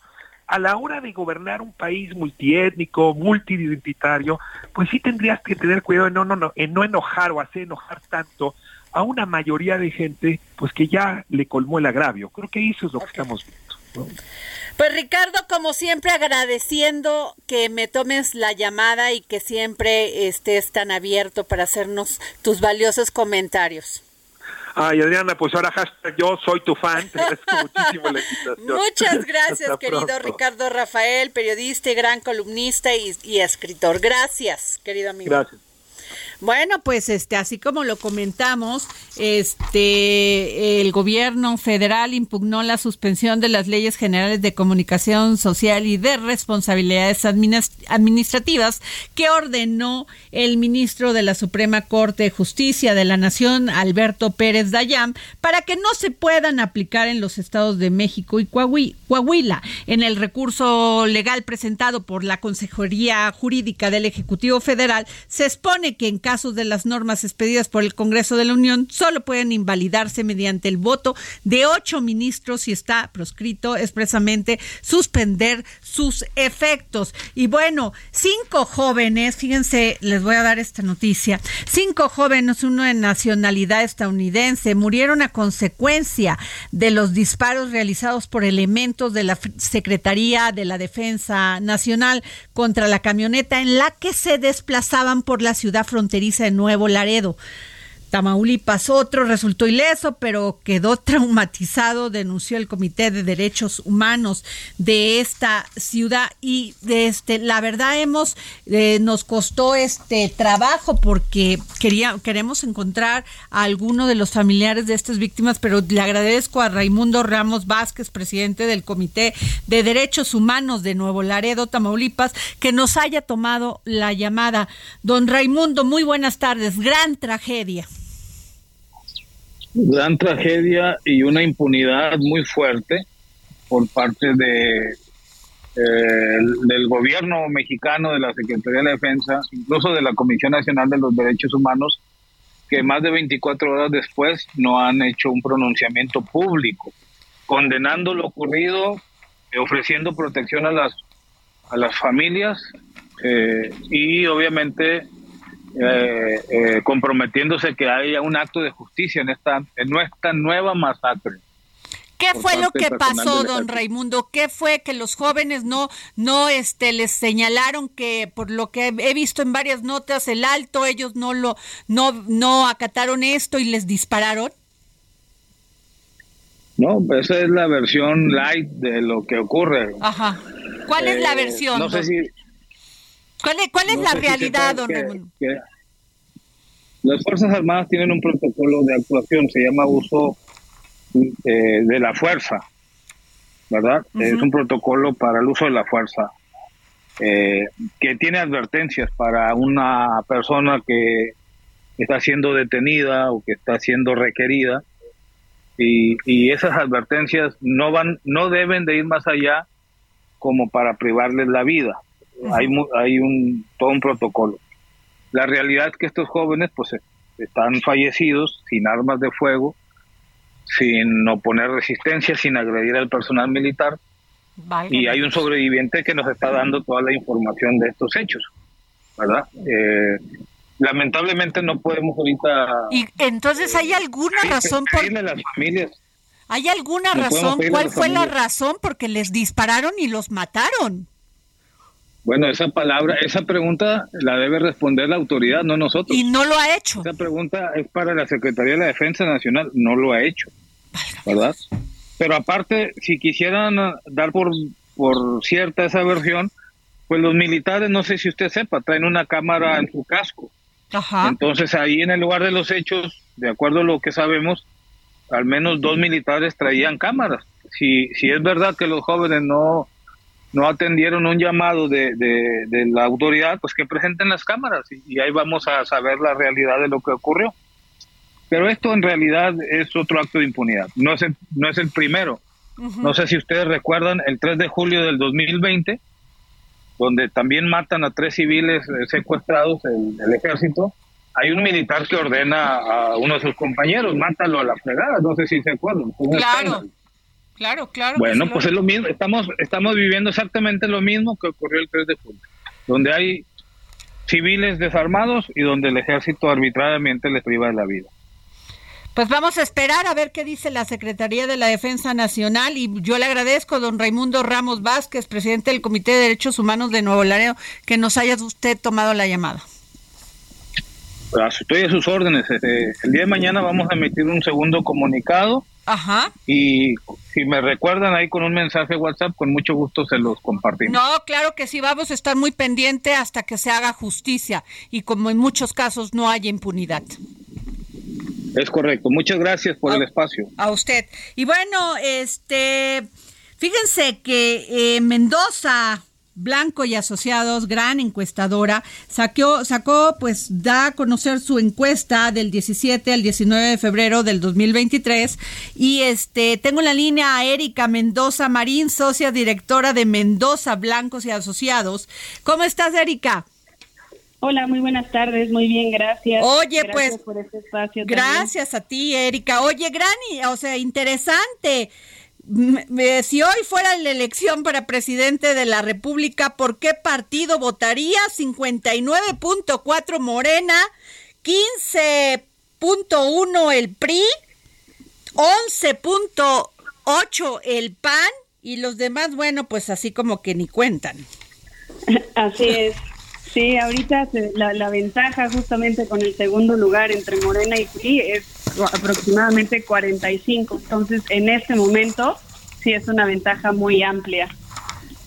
A la hora de gobernar un país multiétnico, multiidentitario, pues sí tendrías que tener cuidado en no, no, no, en no enojar o hacer enojar tanto a una mayoría de gente pues que ya le colmó el agravio. Creo que eso es lo que estamos viendo. Pues Ricardo, como siempre, agradeciendo que me tomes la llamada y que siempre estés tan abierto para hacernos tus valiosos comentarios. Ay, Adriana, pues ahora hashtag yo soy tu fan. Te agradezco *laughs* muchísimo la invitación. Muchas gracias, querido Ricardo Rafael, periodista y gran columnista y, y escritor. Gracias, querido amigo. Gracias. Bueno, pues este, así como lo comentamos, este, el gobierno federal impugnó la suspensión de las leyes generales de comunicación social y de responsabilidades administrativas que ordenó el ministro de la Suprema Corte de Justicia de la Nación, Alberto Pérez Dayam, para que no se puedan aplicar en los estados de México y Coahuila. En el recurso legal presentado por la Consejería Jurídica del Ejecutivo Federal, se expone que en caso casos de las normas expedidas por el Congreso de la Unión solo pueden invalidarse mediante el voto de ocho ministros y está proscrito expresamente suspender sus efectos. Y bueno, cinco jóvenes, fíjense, les voy a dar esta noticia, cinco jóvenes, uno de nacionalidad estadounidense, murieron a consecuencia de los disparos realizados por elementos de la Secretaría de la Defensa Nacional contra la camioneta en la que se desplazaban por la ciudad fronteriza de Nuevo Laredo. Tamaulipas. Otro resultó ileso, pero quedó *laughs* traumatizado, denunció el Comité de Derechos Humanos de esta ciudad y de este, la verdad hemos, eh, nos costó este trabajo porque quería, queremos encontrar a alguno de los familiares de estas víctimas, pero le agradezco a Raimundo Ramos Vázquez, presidente del Comité de Derechos Humanos de Nuevo Laredo, Tamaulipas, que nos haya tomado la llamada. Don Raimundo, muy buenas tardes. Gran tragedia gran tragedia y una impunidad muy fuerte por parte de eh, del gobierno mexicano, de la Secretaría de la Defensa, incluso de la Comisión Nacional de los Derechos Humanos, que más de 24 horas después no han hecho un pronunciamiento público condenando lo ocurrido, ofreciendo protección a las a las familias eh, y obviamente eh, eh, comprometiéndose que haya un acto de justicia en esta, en nuestra nueva masacre. ¿Qué fue lo que pasó, don Raimundo? ¿Qué fue que los jóvenes no, no, este, les señalaron que por lo que he visto en varias notas el alto, ellos no lo, no, no acataron esto y les dispararon? No, esa es la versión light de lo que ocurre. Ajá. ¿Cuál es la Eh, versión? No sé si ¿Cuál es, cuál es no la realidad, don que las Fuerzas Armadas tienen un protocolo de actuación, se llama uso eh, de la fuerza, ¿verdad? Es un protocolo para el uso de la fuerza eh, que tiene advertencias para una persona que está siendo detenida o que está siendo requerida y, y esas advertencias no van no deben de ir más allá como para privarles la vida hay hay un todo un protocolo la realidad es que estos jóvenes pues eh, están fallecidos sin armas de fuego sin oponer resistencia sin agredir al personal militar y hay un sobreviviente que nos está dando toda la información de estos hechos verdad Eh, lamentablemente no podemos ahorita Y entonces, ¿hay alguna razón por las familias ¿Hay alguna No razón? ¿Cuál fue la razón? Porque les dispararon y los mataron. Bueno, esa palabra, esa pregunta la debe responder la autoridad, no nosotros. Y no lo ha hecho. Esa pregunta es para la Secretaría de la Defensa Nacional, no lo ha hecho, ¿verdad? Pero aparte, si quisieran ah, dar por, por cierta esa versión, pues los militares, no sé si usted sepa, traen una cámara en su casco. Ajá. Entonces ahí en el lugar de los hechos, de acuerdo a lo que sabemos, al menos dos militares traían cámaras. Si, si es verdad que los jóvenes no, no atendieron un llamado de, de, de la autoridad, pues que presenten las cámaras y, y ahí vamos a saber la realidad de lo que ocurrió. Pero esto en realidad es otro acto de impunidad, no es el, no es el primero. No sé si ustedes recuerdan el 3 de julio del 2020, donde también matan a tres civiles eh, secuestrados el, el ejército. Hay un militar que ordena a uno de sus compañeros, mátalo a la fregada, no sé si se acuerdan. Claro, escándalo. Claro, claro. Bueno, pues es lo mismo, estamos, estamos viviendo exactamente lo mismo que ocurrió el 3 de julio, donde hay civiles desarmados y donde el ejército arbitrariamente les priva de la vida. Pues vamos a esperar a ver qué dice la Secretaría de la Defensa Nacional y yo le agradezco a don Raimundo Ramos Vázquez, presidente del Comité de Derechos Humanos de Nuevo Laredo, que nos haya usted tomado la llamada. Estoy a sus órdenes. Este, el día de mañana vamos a emitir un segundo comunicado. Ajá. Y si me recuerdan ahí con un mensaje WhatsApp, con mucho gusto se los compartimos. No, claro que sí, vamos a estar muy pendiente hasta que se haga justicia y como en muchos casos no haya impunidad. Es correcto. Muchas gracias por el espacio. A usted. Y bueno, este, fíjense que eh, Mendoza Blanco y Asociados, gran encuestadora, sacó, sacó, pues da a conocer su encuesta del 17 al 19 de febrero del 2023 y este tengo en la línea a Erika Mendoza Marín, socia directora de Mendoza Blancos y Asociados. ¿Cómo estás, Erika? Hola, muy buenas tardes, muy bien, gracias. Oye, gracias pues, por este espacio. Gracias a ti, Erika. Oye, Grani, o sea, interesante. Si hoy fuera la elección para presidente de la República, ¿por qué partido votaría? 59.4 Morena, 15.1 el PRI, 11.8 el PAN y los demás, bueno, pues así como que ni cuentan. *laughs* Así es. Sí, ahorita la, la, ventaja justamente con el segundo lugar entre Morena y PRI es aproximadamente 45. Entonces, en este momento, sí es una ventaja muy amplia.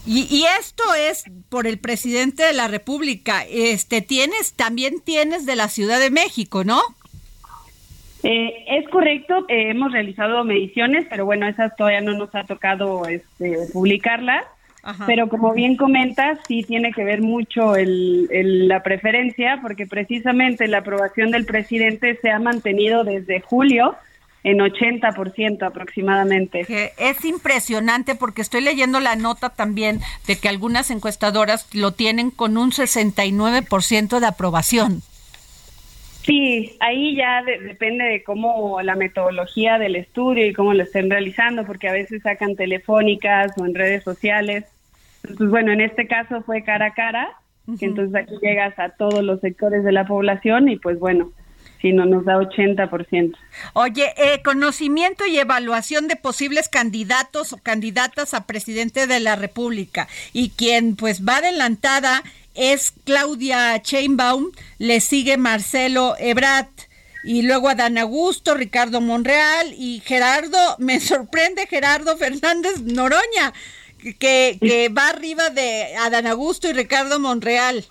Y, y, esto es por el presidente de la República. Este tienes, también tienes de la Ciudad de México, ¿no? Eh, es correcto, eh, hemos realizado mediciones, pero bueno, esas todavía no nos ha tocado este, publicarlas. Pero como bien comentas, sí tiene que ver mucho el, la preferencia, porque precisamente la aprobación del presidente se ha mantenido desde julio en 80% aproximadamente. es impresionante porque estoy leyendo la nota también de que algunas encuestadoras lo tienen con un 69% de aprobación. Sí, ahí ya depende de cómo la metodología del estudio y cómo lo estén realizando, porque a veces sacan telefónicas o en redes sociales. Entonces, bueno, en este caso fue cara a cara, que entonces aquí llegas a todos los sectores de la población y pues bueno, si no nos da 80%. Oye, eh, conocimiento y evaluación de posibles candidatos o candidatas a presidente de la República. Y quien pues va adelantada es Claudia Chainbaum, le sigue Marcelo Ebrat y luego Adán Augusto, Ricardo Monreal y Gerardo, me sorprende Gerardo Fernández Noroña que, que va arriba de Adán Augusto y Ricardo Monreal.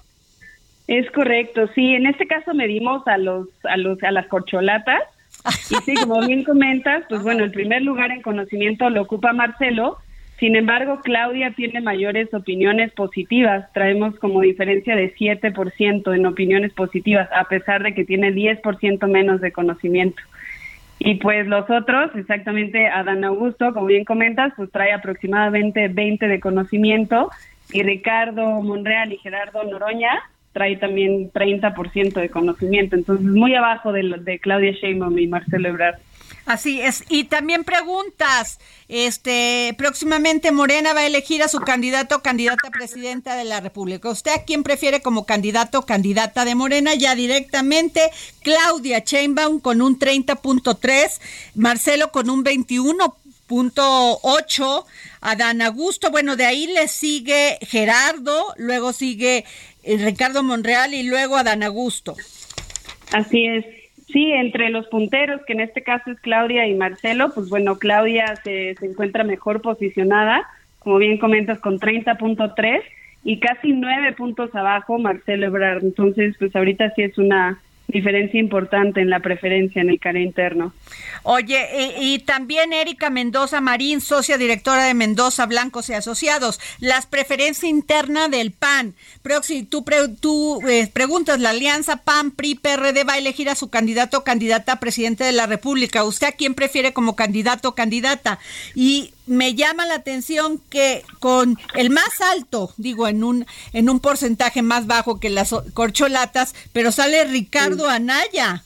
Es correcto, sí. En este caso medimos a los, a los, a las corcholatas. *laughs* Y sí, como bien comentas, pues bueno, el primer lugar en conocimiento lo ocupa Marcelo. Sin embargo, Claudia tiene mayores opiniones positivas. Traemos como diferencia de 7% en opiniones positivas, a pesar de que tiene 10% menos de conocimiento. Y pues los otros, exactamente Adán Augusto, como bien comentas, pues trae aproximadamente 20 de conocimiento y Ricardo Monreal y Gerardo Noroña trae también 30% de conocimiento, entonces muy abajo de, de Claudia Sheinbaum y Marcelo Ebrard. Así es. Y también preguntas, este, próximamente Morena va a elegir a su candidato o candidata presidenta de la República. ¿Usted a quién prefiere como candidato o candidata de Morena? Ya directamente Claudia Sheinbaum con un 30.3, Marcelo con un 21.8, Adán Augusto, bueno, de ahí le sigue Gerardo, luego sigue eh, Ricardo Monreal y luego Adán Augusto. Así es. Sí, entre los punteros, que en este caso es Claudia y Marcelo, pues bueno, Claudia se, se encuentra mejor posicionada, como bien comentas, con 30.3 y casi nueve puntos abajo Marcelo Ebrard. Entonces, pues ahorita sí es una diferencia importante en la preferencia en el CARE interno. Oye, y, también Erika Mendoza Marín, socia directora de Mendoza Blancos y Asociados, las preferencias internas del PAN. Pero si tú, tú eh, preguntas, la alianza PAN-PRI-PRD va a elegir a su candidato o candidata a presidente de la República. ¿Usted a quién prefiere como candidato o candidata? Y me llama la atención que con el más alto, digo, en un, en un porcentaje más bajo que las corcholatas, pero sale Ricardo Anaya.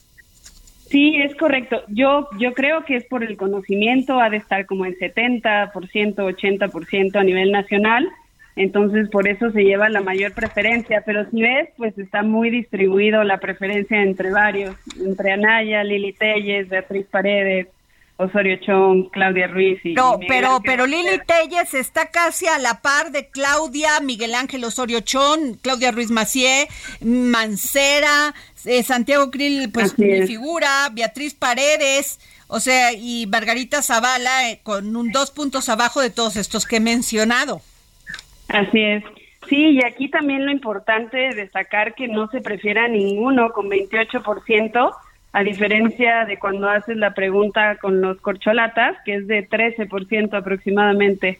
Sí, es correcto. Yo, yo creo que es por el conocimiento, ha de estar como en 70%, 80% a nivel nacional. entonces por eso se lleva la mayor preferencia, pero si ves, pues está muy distribuido la preferencia entre varios, entre Anaya, Lili Telles, Beatriz Paredes, Osorio Chong, Claudia Ruiz y No, Miguel pero Ángel pero Lili. Telles está casi a la par de Claudia, Miguel Ángel Osorio Chón, Claudia Ruiz Macié, Mancera, eh, Santiago Krill, pues mi figura, Beatriz Paredes, o sea, y Margarita Zavala eh, con un dos puntos abajo de todos estos que he mencionado. Así es. Sí, y aquí también lo importante es destacar que no se prefiere a ninguno con 28%, a diferencia de cuando haces la pregunta con los corcholatas, que es de 13% aproximadamente.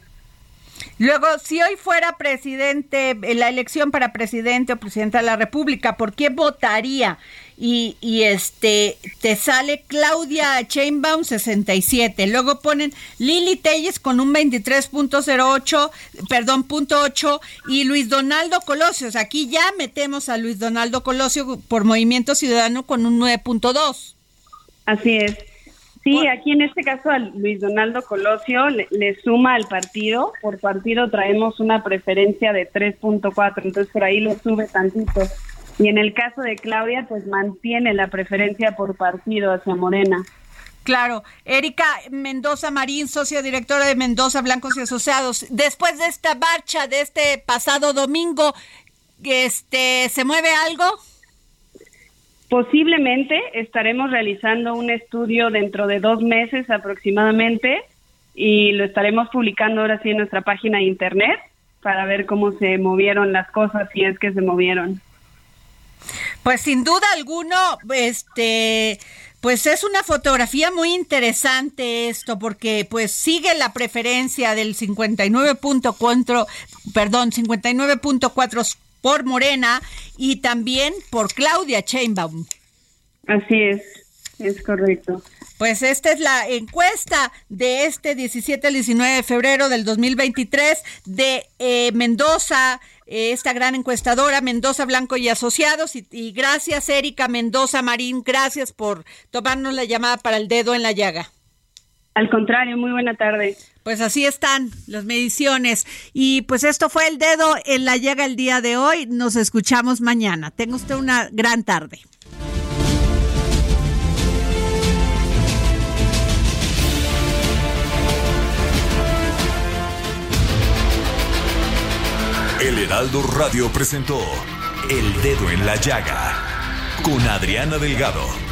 Luego, si hoy fuera presidente, la elección para presidente o presidenta de la República, ¿por qué votaría? Y, y este, te sale Claudia Chainbaum 67. Luego ponen Lili Telles con un 23.08, perdón, punto 8 y Luis Donaldo Colosio. O sea, aquí ya metemos a Luis Donaldo Colosio por Movimiento Ciudadano con un 9.2. Así es. Sí, aquí en este caso a Luis Donaldo Colosio le, le suma al partido. Por partido traemos una preferencia de 3.4, entonces por ahí le sube tantito. Y en el caso de Claudia, pues mantiene la preferencia por partido hacia Morena. Claro, Erika Mendoza Marín, socia directora de Mendoza Blancos y Asociados. Después de esta marcha de este pasado domingo, este, ¿se mueve algo? Posiblemente estaremos realizando un estudio dentro de dos meses aproximadamente y lo estaremos publicando ahora sí en nuestra página de internet para ver cómo se movieron las cosas, si es que se movieron. Pues sin duda alguno, este, pues es una fotografía muy interesante esto, porque pues sigue la preferencia del 59.4, perdón, 59.4 por Morena y también por Claudia Sheinbaum. Así es, es correcto. Pues esta es la encuesta de este 17 al 19 de febrero del 2023 de eh, Mendoza, eh, esta gran encuestadora, Mendoza Blanco y Asociados. Y, y gracias, Erika Mendoza Marín, gracias por tomarnos la llamada para el dedo en la llaga. Al contrario, muy buena tarde. Pues así están las mediciones. Y pues esto fue el dedo en la llaga el día de hoy. Nos escuchamos mañana. Tenga usted una gran tarde. El Heraldo Radio presentó El Dedo en la Llaga con Adriana Delgado.